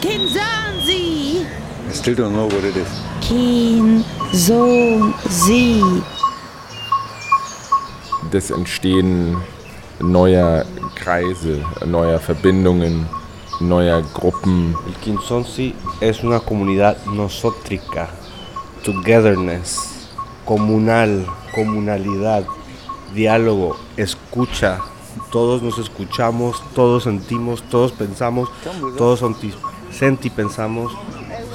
Kinzanzi! I still don't know what it is. Kinzonzi. Das Entstehen neuer Kreise, neuer Verbindungen, neuer Gruppen. El Kinzonzi es una comunidad nosótrica, togetherness, comunal, comunalidad, diálogo, escucha. Todos nos escuchamos, todos sentimos, todos pensamos, todos senti, pensamos.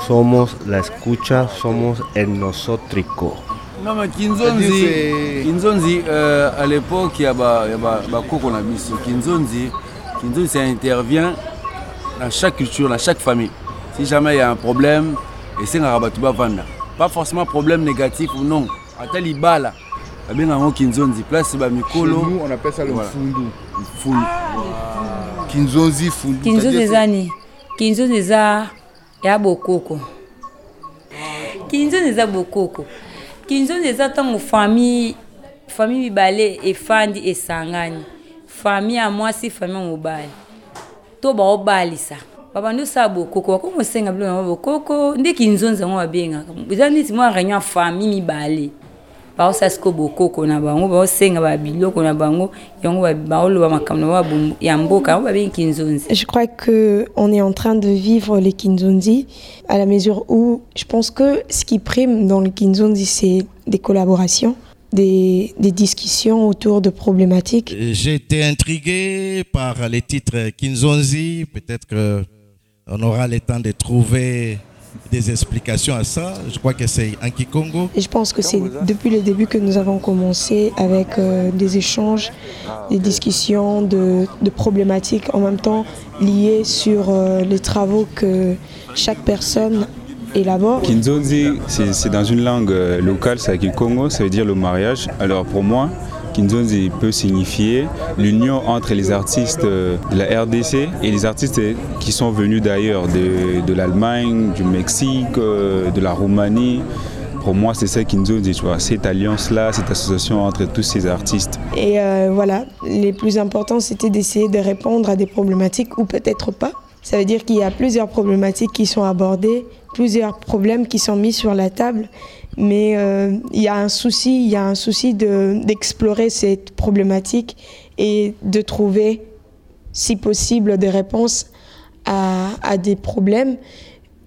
Somos la escucha, somos el nosótrico. Non mais Kinzonzi, Kinzonzi euh, à l'époque il y a ba il y a ba ba koko na biso. Kinzonzi, Kinzonzi ça intervient dans chaque culture, dans chaque famille. Si jamais il y a un problème, et c'est un rabat vanda. Pas forcément problème négatif ou non. Ata libala. Abenga ngo Kinzonzi, place ba mikolo. Nous, on appelle ça le Voilà. fundu. Fundu. Kinzonzi fundu. kinzo C'est-à-dire eza ni kinzo eza ya bokoko kinzo eza bokoko kinzo eza ntango famille famille mibale efandi esangani famille ya mwasi famille ya mobali to baobalisa babandi osala bokoko bakomi kosenga biloko yango bokoko nde kinzonzi yango babengaka eza neti mwa réunion ya famille mibale baosala sikoyo bokoko na bango baosenga babiloko na bango. Yango ba- baoloba makambo na bango ya bom- ya mboka yango babengi kinzonzi. Je crois que on est en train de vivre les Kinzonzi à la mesure où je pense que ce qui prime dans le Kinzonzi, c'est des collaborations, des, des discussions autour de problématiques. J'ai été intrigué par les titres Kinzonzi. Peut-être qu'on aura le temps de trouver des explications à ça. Je crois que c'est en Kikongo. Et je pense que c'est depuis le début que nous avons commencé avec euh, des échanges, des discussions de, de problématiques en même temps liées sur euh, les travaux que chaque personne élabore. Kinzonzi, c'est c'est dans une langue euh, locale, c'est à Kikongo, ça veut dire le mariage. Alors pour moi, Kinzonzi peut signifier l'union entre les artistes euh, de la RDC et les artistes qui sont venus d'ailleurs, de, de l'Allemagne, du Mexique, euh, de la Roumanie. Pour moi, c'est ça Kinzonzi, tu vois, cette alliance-là, cette association entre tous ces artistes. Et euh, voilà, les plus importants, c'était d'essayer de répondre à des problématiques ou peut-être pas. Ça veut dire qu'il y a plusieurs problématiques qui sont abordées, plusieurs problèmes qui sont mis sur la table, mais euh, il y a un souci, il y a un souci de- d'explorer cette problématique et de trouver, si possible, des réponses à, à des problèmes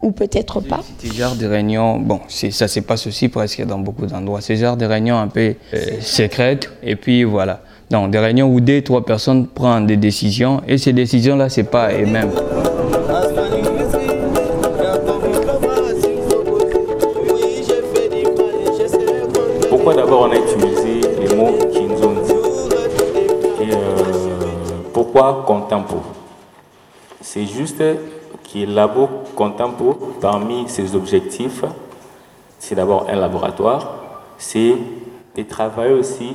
ou peut-être pas. Ce genre de réunion, bon, c'est- ça se passe aussi presque dans beaucoup d'endroits. Ce genre de réunion un peu euh, secrète, et puis voilà. Donc, des réunions où deux, trois personnes prennent des décisions, et ces décisions-là, c'est pas eux-mêmes. C'est juste qu'il labo Contempo, parmi ses objectifs, c'est d'abord un laboratoire, c'est de travailler aussi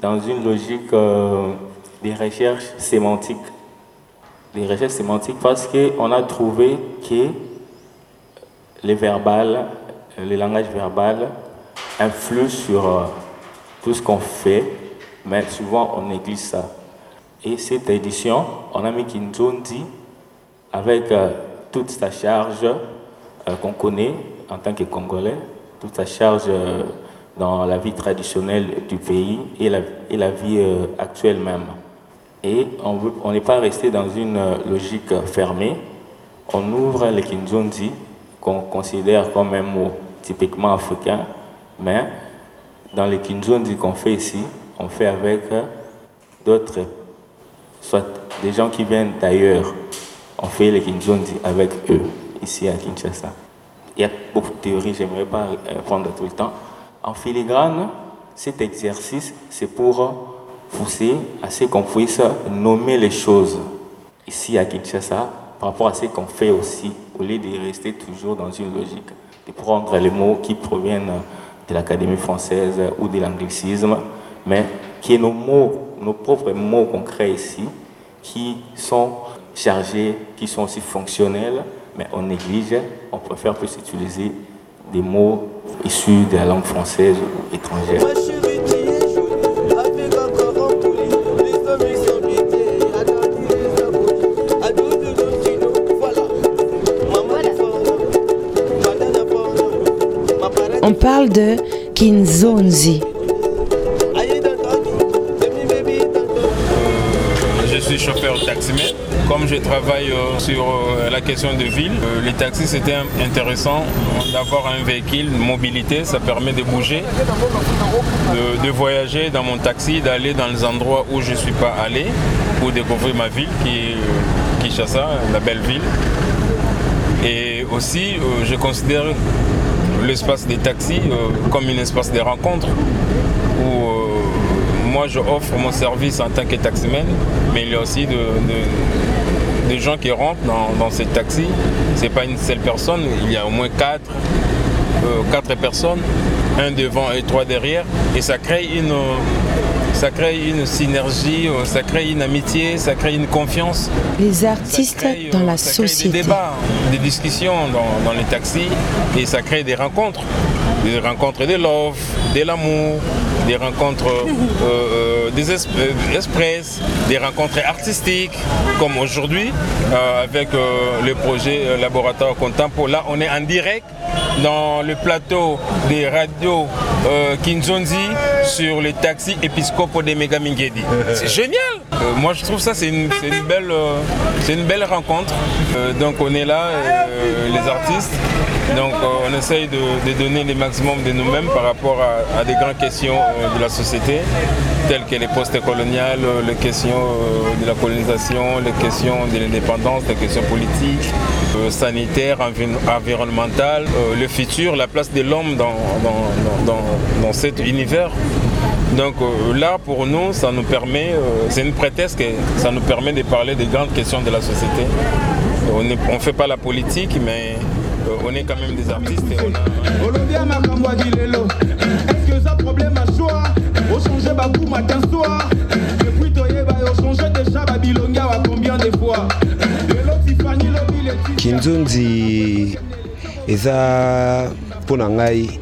dans une logique euh, des recherches sémantiques. Des recherches sémantiques parce qu'on a trouvé que les verbales, le langage verbal influe sur euh, tout ce qu'on fait, mais souvent on néglige ça. Et cette édition, on a mis Kinzondi avec euh, toute sa charge euh, qu'on connaît en tant que Congolais, toute sa charge euh, dans la vie traditionnelle du pays et la, vie actuelle même. Et on n'est pas resté dans une logique fermée. On ouvre le Kinzondi, qu'on considère comme un mot typiquement africain, mais dans le Kinzondi qu'on fait ici, on fait avec d'autres, soit des gens qui viennent d'ailleurs. On fait le Kinzondi avec eux, ici à Kinshasa. Il y a beaucoup de théories, j'aimerais pas répondre tout le temps. En filigrane, cet exercice, c'est pour pousser à ce qu'on puisse nommer les choses ici à Kinshasa par rapport à ce qu'on fait aussi, au lieu de rester toujours dans une logique de prendre les mots qui proviennent de l'Académie française ou de l'anglicisme, mais qui est nos mots, nos propres mots qu'on crée ici, qui sont chargés, qui sont aussi fonctionnels, mais on néglige, on préfère plus utiliser des mots issus de la langue française ou étrangère. On parle de Kinzonzi. Suis chauffeur taximètre. Comme je travaille euh, sur euh, la question de ville, euh, les taxis c'était intéressant d'avoir un véhicule, mobilité, ça permet de bouger, de, de voyager dans mon taxi, d'aller dans les endroits où je ne suis pas allé pour découvrir ma ville qui est Kinshasa, la belle ville. Et aussi, je considère l'espace des taxis comme un espace de rencontre où moi je offre mon service en tant que taximan, mais il y a aussi de, de- des gens qui rentrent dans, dans ces taxis. Ce n'est pas une seule personne, il y a au moins quatre, euh, quatre personnes, un devant et trois derrière, et ça crée une, ça crée une synergie, euh, ça crée une amitié, ça crée une confiance Les artistes dans la ça crée société. des débats, des discussions dans, dans les taxis et ça crée des rencontres. Des rencontres de love, de l'amour, des rencontres euh, euh, des es- euh, express, des rencontres artistiques, comme aujourd'hui euh, avec euh, le projet Laboratoire Contempo. Là, on est en direct dans le plateau des radios Kinzonzi sur les taxis épiscopaux de Megamingedi. C'est génial Moi, je trouve ça, c'est une, c'est une belle, c'est une belle rencontre. Donc, on est là, les artistes. Donc, euh, on essaye de, donner le maximum de nous-mêmes par rapport à, des grandes questions euh, de la société, telles que les postes coloniales, euh, les questions de la colonisation, les questions de l'indépendance, les questions politiques, sanitaires, envi- environnementales, le futur, la place de l'homme dans, cet univers. Donc là, pour nous, ça nous permet, c'est une prétexte que ça nous permet de parler des grandes questions de la société. On ne fait pas la politique, mais on est quand même des artistes et on a... olobi ya makambo ya bilelo. Eske eza problème ya shwa ochange baku matin soir. Depuis toyeba yo ochange deja babilongi awa combien de fois? Lelo tifani lobi leti kinzonzi eza mpo na ngai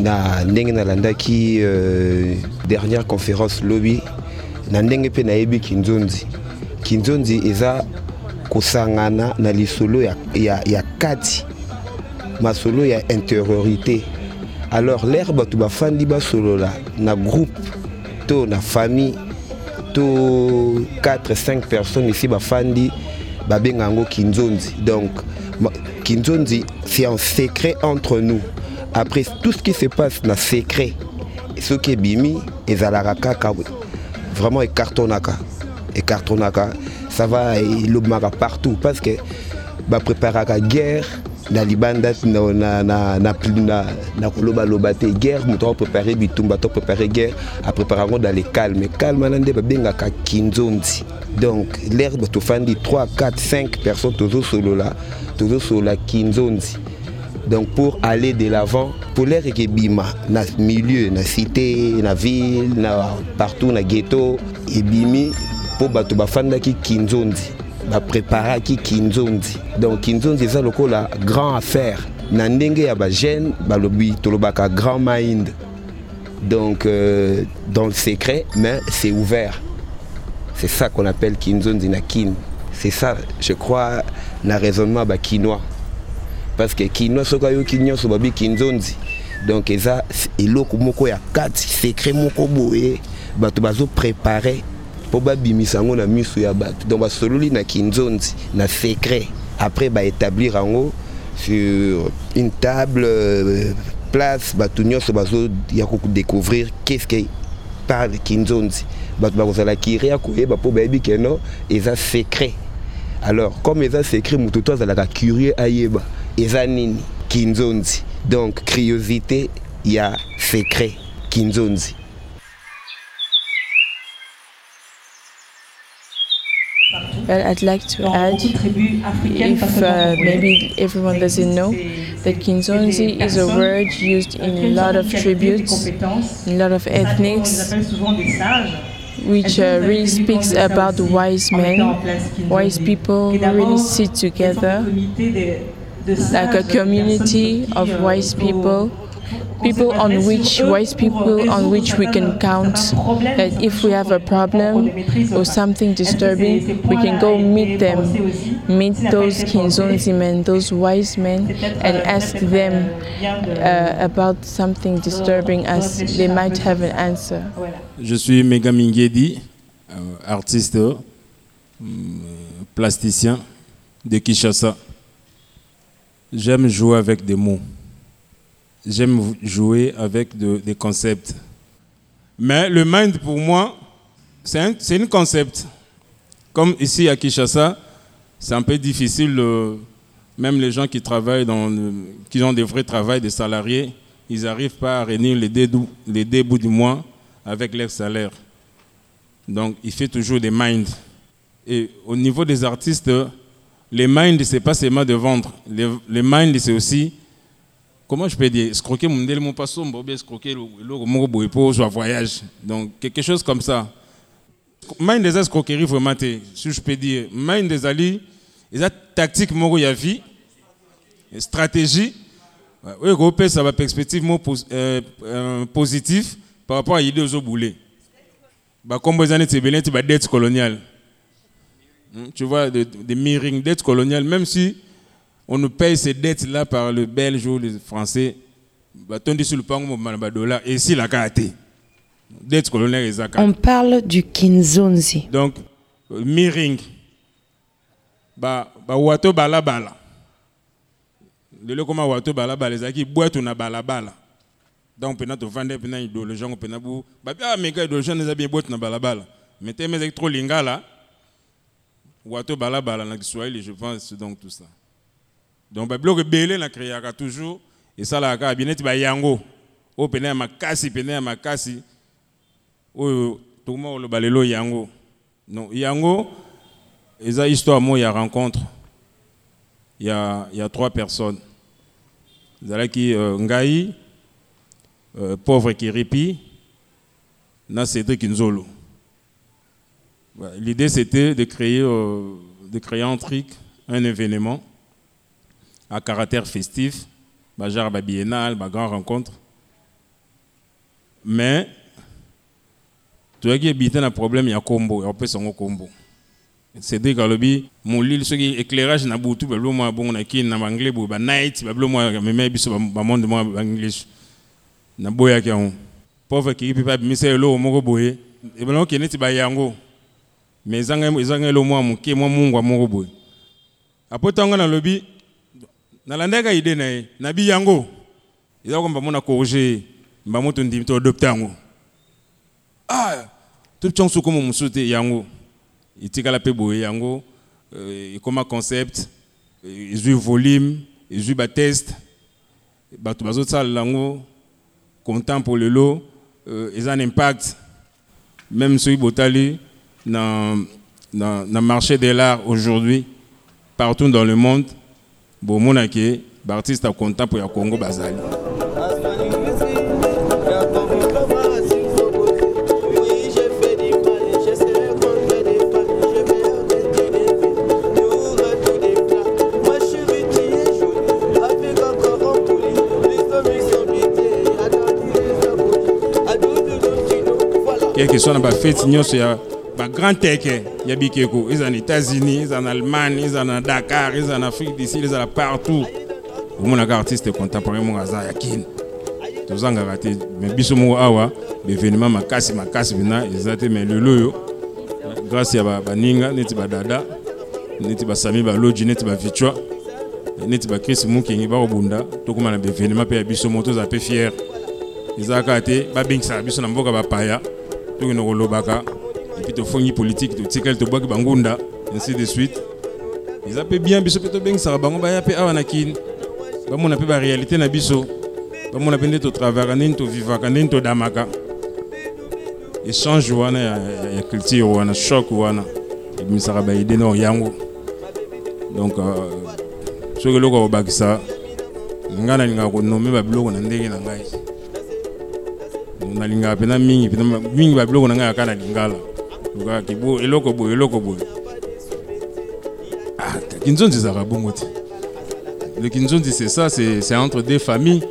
na ndenge nalandaki euh, dernière conférence lobi na ndenge mpe nayebi kinzonzi kinzonzi eza kosangana na lisolo ya, ya, ya kati masolo ya intériorité. Alors lere bato bafandi basolola na groupe to na famille to 4-5 personnes ici bafandi babenga yango kinzonzi. Donc kinzonzi c'est un secret entre nous. Après tout ce qui se passe na secret soki ebimi ezalaka kaka vraiment ecartonaka ecartonaka ça va elobimaka partout parce que bapréparaka guerre na libanda na, na, na, na, na, na kolobaloba te guerre moto akoprépare bitumba to guerre apréparé yango dans le calme calme wana nde kinzonzi donc l'air bato fandi 3 4 5 personnes tozosolola tozosolola kinzonzi donc pour aller de l'avant pour l'air ekebima na milieu na cité na ville na partout na ghetto ebimi mpo bato bafandaki kinzonzi bapreparaki kinzonzi donc kinzonzi eza lokola grand affaire. Na ya bagene balobi tolobaka grand mind. Donc euh, dans le secret mais c'est ouvert. C'est ça qu'on appelle kinzonzi na kin. C'est ça je crois na raisonnement bakinois parce que kinois soki ayoki nyonso babi kinzonzi donc eza eloko moko ya kati secret moko boye. Bato bazoprépare mpo babimisa na miso ya bato. Donc basololi na kinzonzi na secret. Après baétablir yango sur une table euh, place. Bato nyonso bazoya kodécouvrir qu'est-ce que parle kinzonzi. Bato bakozala kiri ya koyeba mpo bayebi keno eza secret. Alors comme eza secret moto to azalaka curieux ayeba. Eza nini? Kinzonzi. Donc curiosité ya secret. Kinzonzi Well, I'd like to add, if uh, maybe everyone doesn't know, that Kinzonzi is a word used in a lot of tributes, in a lot of ethnics, which uh, really speaks about the wise men, wise people who really sit together like a community of wise people, people on which wise people on which we can count. That if we have a problem or something disturbing, we can go meet them, meet those kinzonzi men, those wise men, and ask them uh, about something disturbing us. They might have an answer. Je suis Mega Mingedi, euh, artiste, euh, plasticien de Kinshasa. J'aime jouer avec des mots. J'aime jouer avec de- des concepts. Mais le mind, pour moi, c'est un, c'est un concept. Comme ici à Kinshasa, c'est un peu difficile. même les gens qui travaillent qui ont des vrais travails, des salariés, ils n'arrivent pas à réunir les deux, les deux bouts du mois avec leur salaire. Donc, il fait toujours des minds. Et au niveau des artistes, les minds, ce n'est pas seulement de vendre. Les, les minds, c'est aussi, comment je peux dire, escroquer mon délai, mon passant, escroquer le pour un voyage. Donc, quelque chose comme ça. Mind des escroqueries, vraiment, si je peux dire. Mind des alliés, ils ont tactique, mon y a vie, stratégie. Oui, repère ça va perspective euh, euh, positive par rapport à l'idée aux boulets. Bah, comme vous avez dit, c'est bah, dette coloniale. Hmm, Tu vois, des de mirroring dettes coloniales, même si on nous paye ces dettes-là par le Belge ou le Français, bah, le dollar, et ici, la. Dette coloniale. On parle du Kinzonzi. Donc, mirroring. Bah, bah, wato bala bala. lelo koma wato balabala ezalaki bwatu na balabala donc mpena tovanda mpena idéologie yango mpena bu babi ah meka idéologie wana eza bien bwatu na balabala mais teme ezalaki trop lingala wato balabala na kiswahili je pense donc tout ça donc babiloko ebele na créaka toujours. Esalaka kaka bien neti bayango oyo pena ya makasi pena ya makasi oyo tokoma koloba lelo yango. Non yango eza histoire moko ya rencontre. Il y a, il y a trois personnes. Zalaki euh, Ngai, euh, pauvre Kiripi, na Cédric Nzolo. L'idée c'était de créer, euh, de créer un truc, un événement à caractère festif, bah, genre bah, biennale, bah, grande rencontre. Mais, tu vois qu'il y a un problème, il y a un combo, il y a un combo. cédrik alobi molili soki éclairage na butu babilo mwa bongo na kini na banglais boye banight babilo mwa meme biso bamonde mwa baenglish naboyaki yango pauvre mais nalandaka ide na ye. Nabi yango eza komba mona corrige ye mbamo tondimi todopte yango. Ah totiango sokomo mosusu te yango. Etikala mpe boye yango euh, ekoma concept ezwi volume ezwi batest bato bazosalela yango content mpo lelo. Euh, eza na impact. Même soki botali na, na, na marché de l'art aujourd'hui partout dans le monde bomonaki baartiste ya content mpo ya congo bazali. Quelque soit na bafeti nyonso ya bagrand teke ya bikeko eza na états-unis eza na allemagne eza na dakar eza na afrique du sud ezala partout. Omonaka artiste contemporain moko aza ya kini tozangaka te me biso moko awa baévénement makasi makasi mpena eza te me lelo oyo grâce ya ba- baninga neti badada neti basami baloji neti bavichwa neti bakrisi mukengi bakobunda tokóma na baévénement mpe ya biso moko tozala mpe fiere eza kaka te babengisaka biso na mboka bapaya tokende kolobaka epuis tofongi politike totikali tobwaki bangunda ainsi de suite. Eza mpe bien biso mpe tobengisaka bango baya mpe awa na biso. Ndeni ya, ya, ya culture wana choc wana. Ebimisaka baide na yango. Donc uh, soki eloko ya kobakisa ngai nalingaka konome babiloko na ndenge na ngai. Nalingaka mpena mingi mpena mingi babiloko na eloko boye eloko boye ah, kinzonzi ezalaka bongo Le Kinzondi, c'est ça, c'est entre deux familles.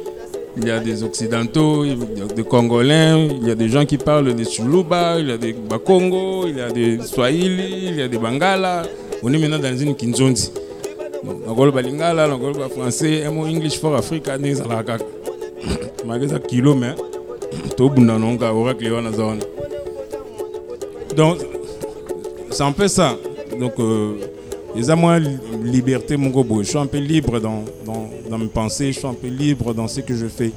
Il y a des Occidentaux, il y a des Congolais, il y a des gens qui parlent des Chuluba, il y a des Bakongo, il y a des Swahili, il y a des Bangala. On est maintenant dans une Kinzondi. nakoloba lingala nakoloba français emo english for africa ndenge ezalaka kaka maka eza kilo me tobunda kaka oracle wana za wana donc c'est un peu ça. Donc euh, mwa liberté moko boye je suis un peu libre dans, dans, mes pensées je suis un peu libre dans ce que je fais.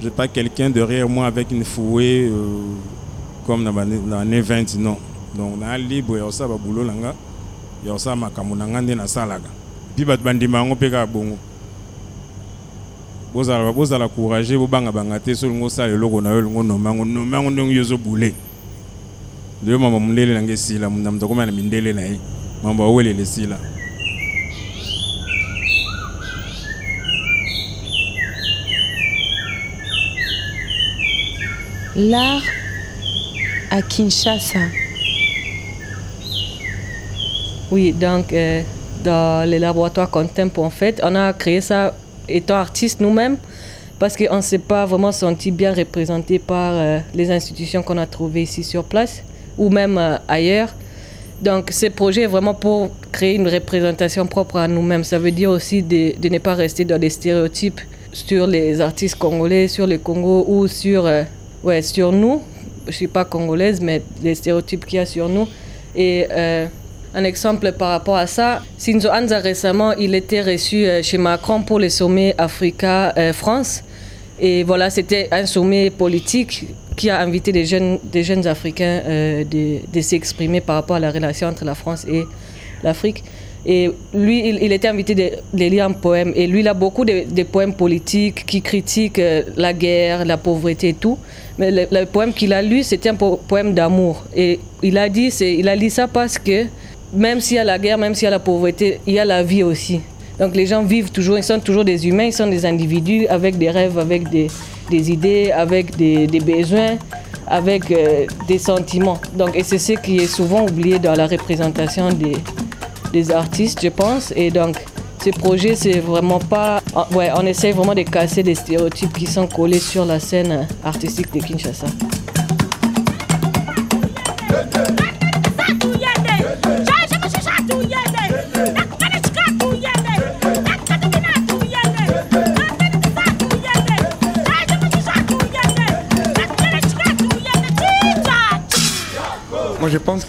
J'ai pas quelqu'un derrière moi avec une fouée euh, comme dans l'année 20 non. Donc naa libre ya kosala babulo na nga ya kosala makambo na nga nde nasalaka mpi bato bandima yango mpe kaka bongo. Bozala bozala courage bobangabanga te so olingi osala eloko na L'art à Kinshasa. Oui, donc euh, dans les laboratoires Contempo, en fait, on a créé ça étant artistes nous-mêmes parce qu'on ne s'est pas vraiment senti bien représenté par euh, les institutions qu'on a trouvées ici sur place ou même euh, ailleurs. Donc ce projet est vraiment pour créer une représentation propre à nous-mêmes. Ça veut dire aussi de, de, ne pas rester dans des stéréotypes sur les artistes congolais, sur le Congo ou sur, euh, ouais, sur nous. Je ne suis pas congolaise, mais les stéréotypes qu'il y a sur nous. Et euh, un exemple par rapport à ça, Sinzo Anza récemment, il était reçu chez Macron pour le sommet Africa-France. Et voilà, c'était un sommet politique qui a invité des jeunes, des jeunes Africains euh, de, s'exprimer par rapport à la relation entre la France et l'Afrique. Et lui, il, était invité de, lire un poème. Et lui, il a beaucoup de, poèmes politiques qui critiquent euh, la guerre, la pauvreté et tout. Mais le, poème qu'il a lu, c'était un po poème d'amour. Et il a dit, il a lu ça parce que même s'il y a la guerre, même s'il y a la pauvreté, il y a la vie aussi. Donc les gens vivent toujours, ils sont toujours des humains, ils sont des individus avec des rêves, avec des, des idées, avec des, besoins, avec euh, des sentiments. Donc, et c'est ce qui est souvent oublié dans la représentation des, des artistes, je pense. Et donc, ce projet, c'est vraiment pas. Ouais, on essaie vraiment de casser des stéréotypes qui sont collés sur la scène artistique de Kinshasa.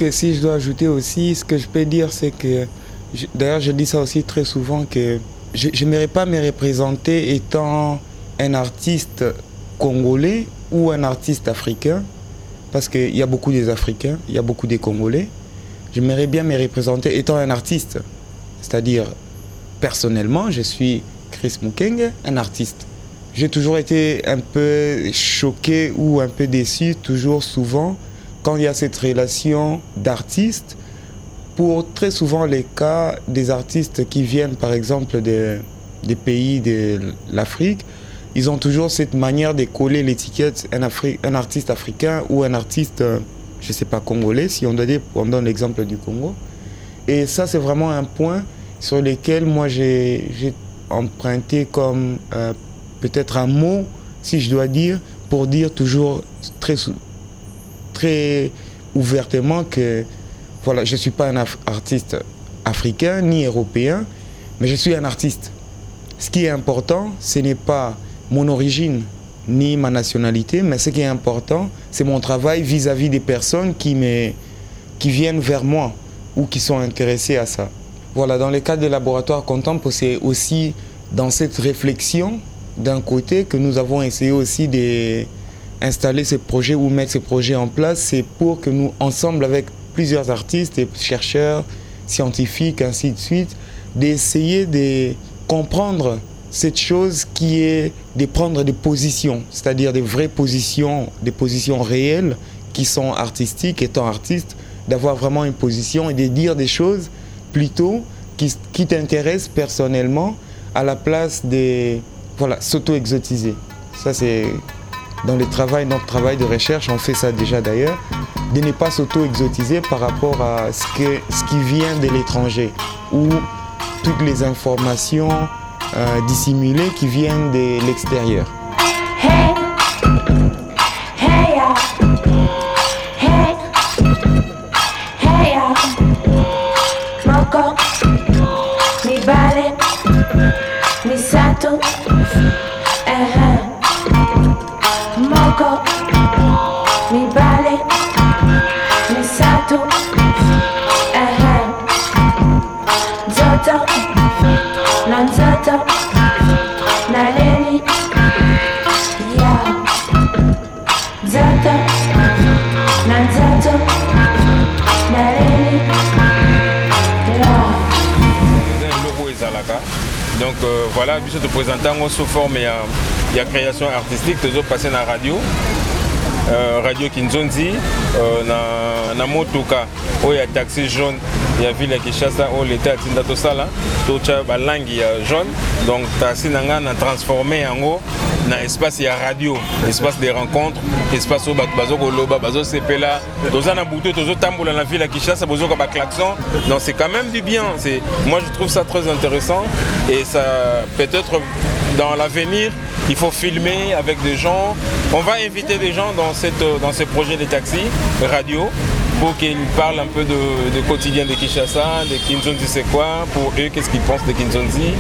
Que si je dois ajouter aussi, ce que je peux dire, c'est que, d'ailleurs, je dis ça aussi très souvent, que je n'aimerais pas me représenter étant un artiste congolais ou un artiste africain, parce qu'il y a beaucoup des Africains, il y a beaucoup des Congolais. J'aimerais bien me représenter étant un artiste, c'est-à-dire, personnellement, je suis Chris Mukenge, un artiste. J'ai toujours été un peu choqué ou un peu déçu, toujours souvent, quand il y a cette relation d'artistes, pour très souvent les cas des artistes qui viennent par exemple des, pays de l'Afrique, ils ont toujours cette manière de coller l'étiquette un, artiste africain ou un artiste, je ne sais pas, congolais, si on, doit dire, on donne l'exemple du Congo. Et ça, c'est vraiment un point sur lequel moi j'ai emprunté comme euh, peut-être un mot, si je dois dire, pour dire toujours très très ouvertement que voilà, je ne suis pas un artiste africain ni européen, mais je suis un artiste. Ce qui est important, ce n'est pas mon origine ni ma nationalité, mais ce qui est important, c'est mon travail vis-à-vis -vis des personnes qui, me, qui viennent vers moi ou qui sont intéressées à ça. Voilà, dans le cadre des laboratoires Contempo, c'est aussi dans cette réflexion d'un côté que nous avons essayé aussi de installer ces projets ou mettre ces projets en place, c'est pour que nous, ensemble avec plusieurs artistes et chercheurs, scientifiques, ainsi de suite, d'essayer de comprendre cette chose qui est de prendre des positions, c'est-à-dire des vraies positions, des positions réelles qui sont artistiques, étant artiste, d'avoir vraiment une position et de dire des choses plutôt qui, qui t'intéressent personnellement à la place de voilà, s'auto-exotiser. Ça, c'est dans le travail, notre travail de recherche, on fait ça déjà d'ailleurs, de ne pas s'auto-exotiser par rapport à ce, qui vient de l'étranger ou toutes les informations euh, dissimulées qui viennent de l'extérieur. Sous forme ya, ya création artistique tozopase na radio. Euh, radio kinzonzi euh, na, na motuka. Oyo ya taxi jaune ya ville ya kinshasa oyo leta atinda tosala. Totya balangi ya jaune. Donc taxi na ngai na transforme yango na espace ya radio. Espace de rencontre espace oyo bato bazokoloba bazosepela toza na butu tozotambola na ville ya kinshasa bozoka baclaxon donc c'est quand même du bien. Moi je trouve ça très intéressant. Et ça peut-être dans l'avenir il faut filmer avec des gens. On va inviter des gens dans, cette, dans ce projet de taxi radio pour qu'ils parlent un peu de, quotidien de Kinshasa, de Kinzonzi c'est quoi, pour eux qu'est-ce qu'ils pensent de Kinzonzi,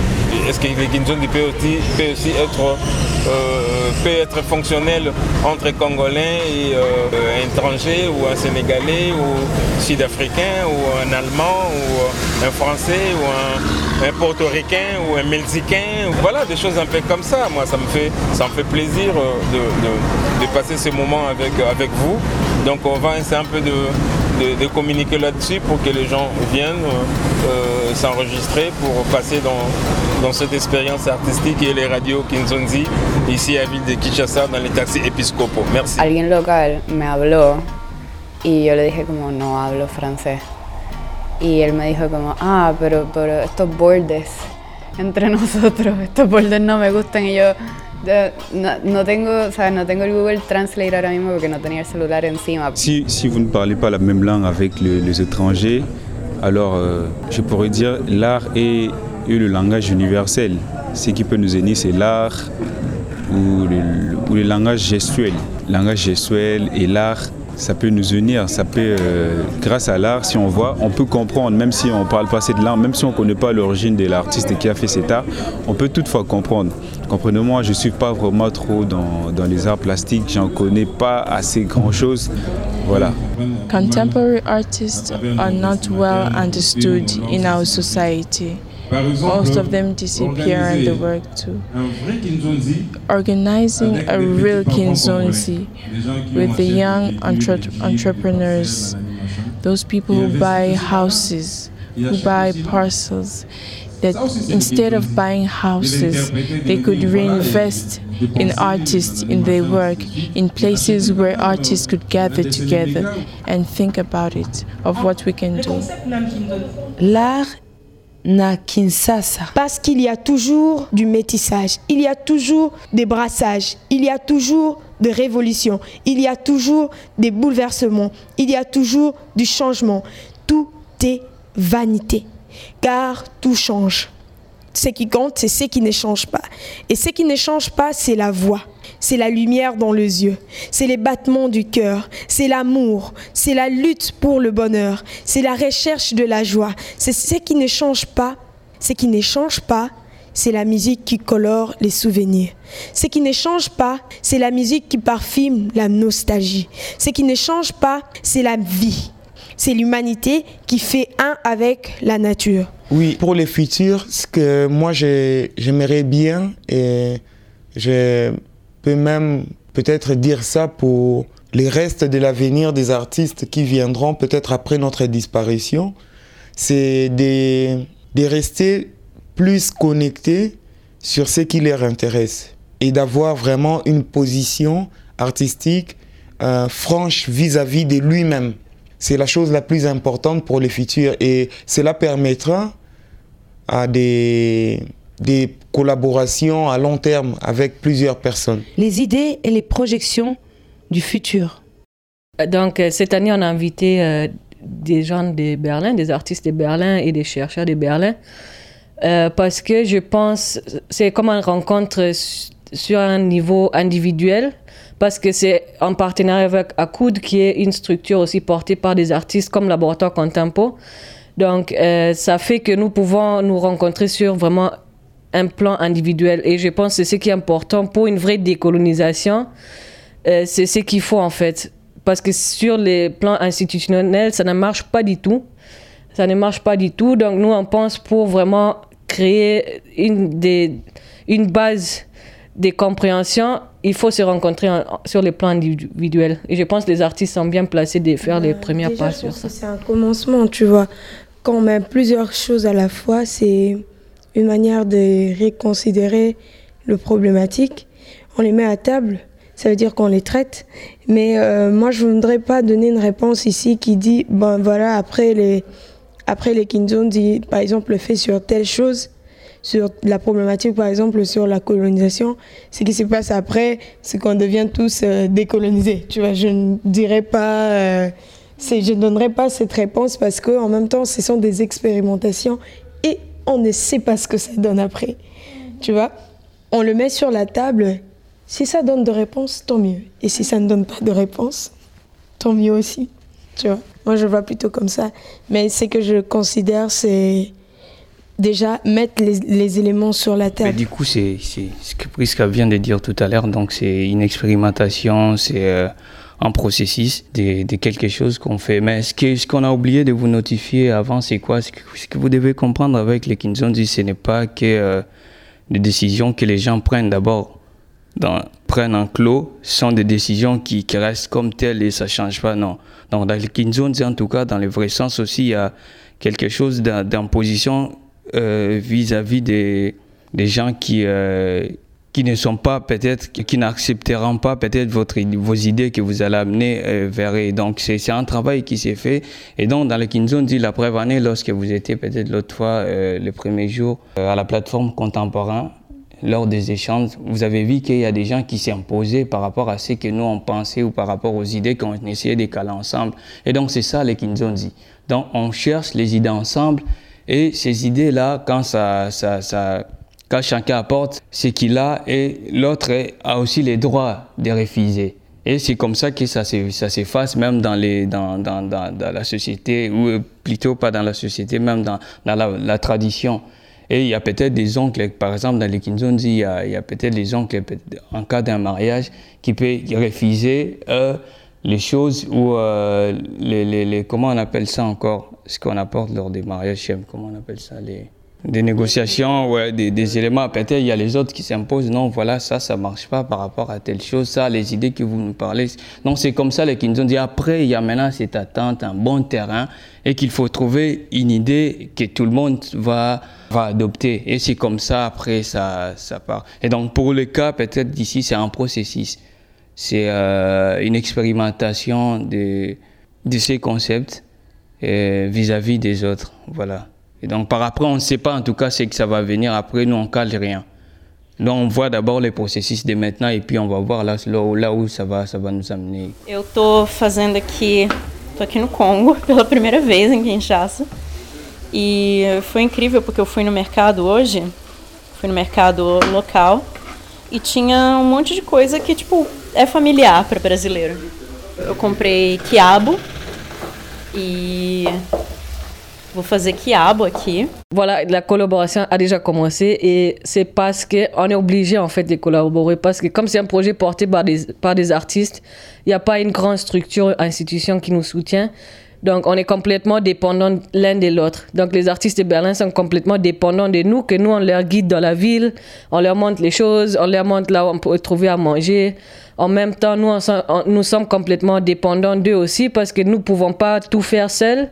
est-ce que le Kinzonzi peut aussi, peut aussi être, euh, peut être fonctionnel entre Congolais et euh, étrangers ou un Sénégalais ou Sud-Africain ou un Allemand ou un Français ou un, un Portoricain ou un Mexicain, voilà des choses un peu comme ça. Moi ça me fait, plaisir euh, de, de, de passer ce moment avec, avec vous. Donc on va essayer un peu de, communiquer là-dessus pour que les gens viennent euh, s'enregistrer pour passer dans, cette expérience artistique et les radios Kinzonzi ici à ville de Kinshasa dans les taxis épiscopaux. Merci. Alguien local me habló y yo le dije como no hablo francés. Y él me dijo como, ah, pero, pero estos bordes entre nosotros, estos bordes no me gustan y yo no, no tengo, o sea, no tengo el Google Translate ahora mismo porque no tenía el celular encima. Si, si vous ne parlez pas la même langue avec le- les étrangers, alors euh, je pourrais dire l'art est, est le langage universel. Ce qui peut nous aider, c'est l'art ou le, ou le langage gestuel. Le langage gestuel et l'art, ça peut nous unir. Ça peut, euh, grâce à l'art, si on voit, on peut comprendre, même si on parle pas cette langue, même si on ne connaît pas l'origine de l'artiste qui a fait cet art, on peut toutefois comprendre. Comprenez-moi, je ne suis pas vraiment trop dans, dans les arts plastiques, j'en connais pas assez grand-chose. Voilà. Contemporary artists are not well understood in our society. Most of them disappear in the work too. Organizing a real Kinzonzi with the young entre- entrepreneurs, those people who buy houses, who buy parcels, that instead of buying houses, they could reinvest in artists, in their work, in places where artists could gather together and think about it, of what we can do. L'art na. Parce qu'il y a toujours du métissage, il y a toujours des brassages, il y a toujours des révolutions, il y a toujours des bouleversements, il y a toujours du changement. Tout est vanité, car tout change. Ce qui compte, c'est ce qui ne change pas. Et ce qui ne change pas, c'est la voix. C'est la lumière dans les yeux, c'est les battements du cœur, c'est l'amour, c'est la lutte pour le bonheur, c'est la recherche de la joie. C'est ce qui ne change pas. Ce qui ne change pas, c'est la musique qui colore les souvenirs. Ce qui ne change pas, c'est la musique qui parfume la nostalgie. Ce qui ne change pas, c'est la vie. C'est l'humanité qui fait un avec la nature. Oui, pour le futur, ce que moi j'ai- j'aimerais bien, et je peux même peut-être dire ça pour les restes de l'avenir des artistes qui viendront peut-être après notre disparition, c'est de, de rester plus connectés sur ce qui leur intéresse et d'avoir vraiment une position artistique euh, franche vis-à-vis de lui-même. C'est la chose la plus importante pour le futur et cela permettra à des, des collaborations à long terme avec plusieurs personnes. Les idées et les projections du futur. Donc, euh, cette année, on a invité euh, des gens de Berlin, des artistes de Berlin et des chercheurs de Berlin euh, parce que je pense c'est comme une rencontre sur un niveau individuel parce que c'est en partenariat avec ACUD qui est une structure aussi portée par des artistes comme Laboratoire Contempo. Donc euh, ça fait que nous pouvons nous rencontrer sur vraiment un plan individuel et je pense que c'est ce qui est important pour une vraie décolonisation. Euh, c'est ce qu'il faut en fait. Parce que sur les plans institutionnels, ça ne marche pas du tout. Ça ne marche pas du tout. Donc nous, on pense pour vraiment créer une, des, une base de compréhension, il faut se rencontrer en- sur les plans individuels. Et je pense que les artistes sont bien placés de faire les premières Déjà, pas je sur ça. C'est un commencement, tu vois. Quand on met plusieurs choses à la fois, c'est une manière de reconsidérer le problématique. On les met à table, ça veut dire qu'on les traite. Mais euh, moi, je ne voudrais pas donner une réponse ici qui dit, ben voilà, après les, après les Kinzondi, par exemple, le fait sur telle chose, sur la problématique, par exemple, sur la colonisation, ce qui se passe après, c'est qu'on devient tous euh, décolonisés. Tu vois, je ne dirais pas, euh, je ne donnerai pas cette réponse parce que en même temps, ce sont des expérimentations on ne sait pas ce que ça donne après. Tu vois, on le met sur la table. Si ça donne de réponses, tant mieux. Et si ça ne donne pas de réponse, tant mieux aussi. Tu vois, moi je vois plutôt comme ça. Mais ce que je considère, c'est déjà mettre les, les éléments sur la Mais table. du coup, c'est c'est ce que Prisca vient de dire tout à l'heure. Donc, c'est une expérimentation, c'est euh, un processus de, quelque chose qu'on fait. Mais ce qu'on a oublié de vous notifier avant, c'est quoi? Ce que, vous devez comprendre avec les Kinzondi, ce n'est pas que euh, des décisions que les gens prennent d'abord. Prennent en clos sont des décisions qui, restent comme telles et ça ne change pas, non. Donc, dans les Kinzondi, en tout cas, dans le vrai sens aussi, il y a quelque chose d'im- d'imposition euh, vis-à-vis des, des gens qui, euh, qui ne sont pas peut-être, qui n'accepteront pas peut-être votre, vos idées que vous allez amener euh, vers eux. Donc c'est un travail qui s'est fait. Et donc dans le Kinzone dit la première année, lorsque vous étiez peut-être l'autre fois, euh, le premier jour, euh, à la plateforme contemporain, lors des échanges, vous avez vu qu'il y a des gens qui s'imposaient par rapport à ce que nous on pensait ou par rapport aux idées qu'on essayait de caler ensemble. Et donc c'est ça les Kinzonzi. Donc on cherche les idées ensemble et ces idées-là, quand ça, ça, quand chacun apporte ce qu'il a et l'autre a aussi les droits de refuser. Et c'est comme ça que ça se- ça s'efface même dans, la société, ou plutôt pas dans la société, même dans, la, tradition. Et il y a peut-être des oncles, par exemple dans les Kinzonzi, il y a, peut-être des oncles, en cas d'un mariage, qui peuvent refuser euh, les choses ou euh, les, comment on appelle ça encore, ce qu'on apporte lors des mariages, comment on appelle ça, les, des négociations, ouais, des, des éléments. Peut-être il y a les autres qui s'imposent, non, voilà, ça, ça marche pas par rapport à telle chose, ça, les idées que vous nous parlez. Donc c'est comme ça les qui nous ont dit, après, il y a maintenant cette attente, un bon terrain, et qu'il faut trouver une idée que tout le monde va, va adopter. Et c'est comme ça, après, ça, ça part. Et donc pour le cas, peut-être d'ici, c'est un processus. C'est euh, une expérimentation de, de ces concepts euh, vis-à-vis des autres. Voilà. Et donc, par après, on ne sait pas en tout cas ce que ça va venir. Après, nous, on cale rien. Donc, on voit d'abord les processus de maintenant et puis on va voir là, là, où- ça va, ça va nous amener. Eu tô fazendo aqui, tô aqui no Congo pela primeira vez em Kinshasa. E foi incrível porque eu fui no mercado hoje, fui no mercado local e tinha um monte de coisa que tipo é familiar para brasileiro. Eu comprei quiabo e vou fazer quiabo aqui. Voilà, la collaboration a déjà commencé et c'est parce qu'on est obligé en fait de collaborer parce que comme c'est un projet porté par des, par des artistes, il n'y a pas une grande structure, institution qui nous soutient. Donc on est complètement dépendant l'un de l'autre. Donc les artistes de Berlin sont complètement dépendants de nous, que nous on leur guide dans la ville, on leur montre les choses, on leur montre là où on peut trouver à manger. En même temps, nous, nous sommes complètement dépendants d'eux aussi parce que nous ne pouvons pas tout faire seuls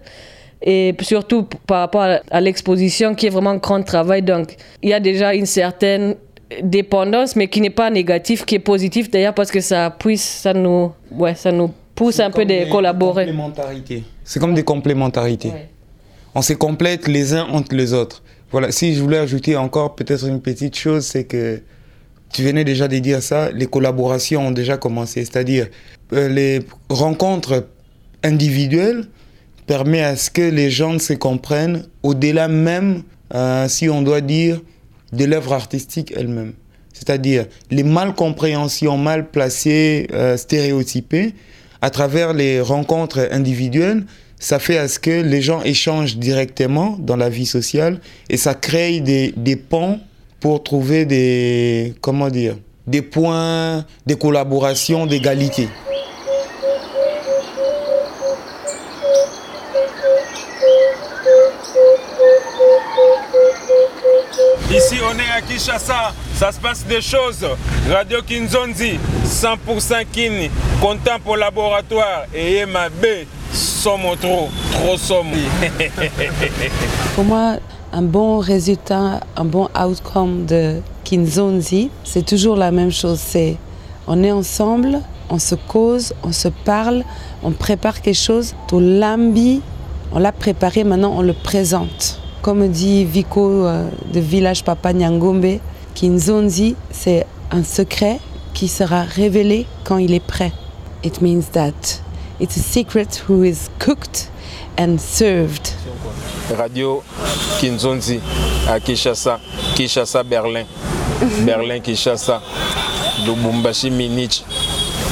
et surtout par rapport à, l'exposition qui est vraiment un grand travail. Donc, il y a déjà une certaine dépendance, mais qui n'est pas négative, qui est positive d'ailleurs parce que ça puisse, ça nous, ouais, ça nous pousse un peu de collaborer. C'est comme des complémentarités. On se complète les uns entre les autres. Voilà, si je voulais ajouter encore peut-être une petite chose, c'est que tu venais déjà de dire ça, les collaborations ont déjà commencé. C'est-à-dire, euh, les rencontres individuelles permettent à ce que les gens se comprennent au-delà même euh, si on doit dire, de l'œuvre artistique elle-même. C'est-à-dire les malcompréhensions mal placées, euh, stéréotypées, à travers les rencontres individuelles, ça fait à ce que les gens échangent directement dans la vie sociale et ça crée des, des ponts pour trouver des, comment dire, des points de collaboration, d'égalité. Ici, on est à Kinshasa. Ça se passe des choses. Radio Kinzonzi, 100% Kin, content pour laboratoire. Et ma B, somme trop, trop somme. Pour moi, un bon résultat, un bon outcome de Kinzonzi, c'est toujours la même chose. C'est on est ensemble, on se cause, on se parle, on prépare quelque chose. Tout l'ambi, on l'a préparé, maintenant on le présente. Comme dit Vico euh, de Village Papa Nyangombe, Kinzonzi, c'est un secret qui sera révélé quand il est prêt. It means that it's a secret who is cooked and served. Radio Kinzonzi à Kinshasa, Kinshasa, Berlin. Berlin, Kinshasa. Lubumbashi, Minich.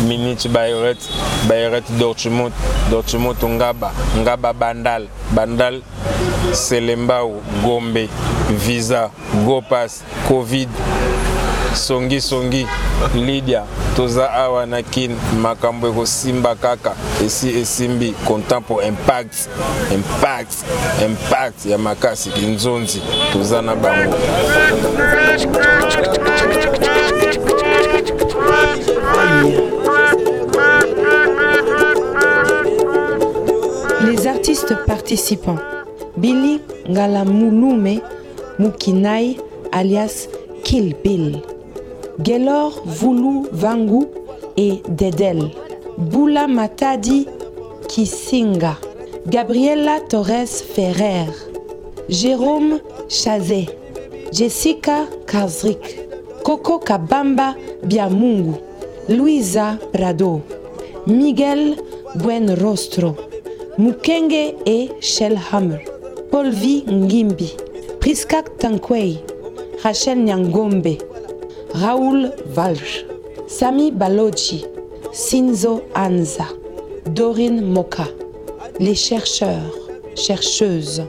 Minich, Bayret. Bayret, Dortmund. Dortmund, Ngaba. Ngaba, Bandal. Bandal, Selembao, Gombe. Visa, Gopas, Covid. songi songi. Lydia toza awa na kin. Makambo ekosimba kaka. Esi esimbi content pour impact. Impact impact ya makasi kinzonzi. Toza na bango. Les artistes participants Billy Ngalamulume Mukinai alias Kill Bill, Gelor Vulu Vangu et Dedel, Bula Matadi Kisinga, Gabriela Torres Ferrer, Jérôme Chazé, Jessica Kazrik, Coco Kabamba Biamungu, Luisa Prado, Miguel Buenrostro, Mukenge et Shellhammer, Polvi Ngimbi, Priskak Tankwei, Rachel Nyangombe, Raoul Valj, Sami Balochi, Sinzo Anza, Dorine Moka, les chercheurs, chercheuses,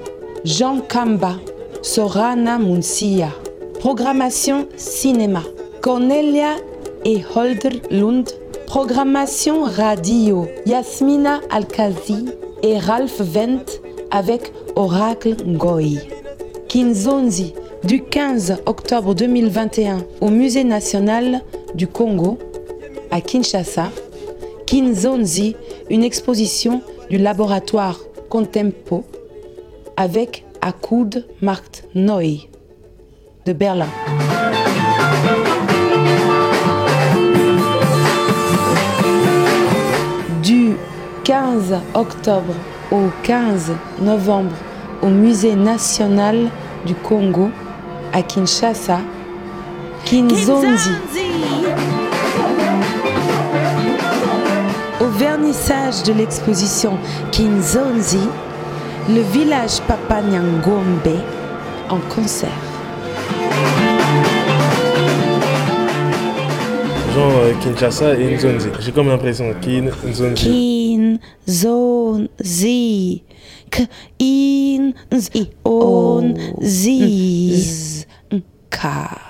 Jean Kamba, Sorana Munsia, programmation cinéma, Cornelia et Holder Lund, programmation radio, Yasmina Alkazi et Ralph Vent avec Oracle Ngoy. Kinzonzi, du 15 octobre 2021 au Musée national du Congo à Kinshasa, Kinzonzi, une exposition du laboratoire Contempo avec Akud Markt Neu de Berlin. Du 15 octobre au 15 novembre au Musée national du Congo à Kinshasa, Kinzonzi. Au vernissage de l'exposition Kinzonzi, le village Papa Nyangombe en concert. Genre euh, Kinshasa et Nzonzi. J'ai comme l'impression Kin, Nzonzi. zo'n zie. K in on zie. K.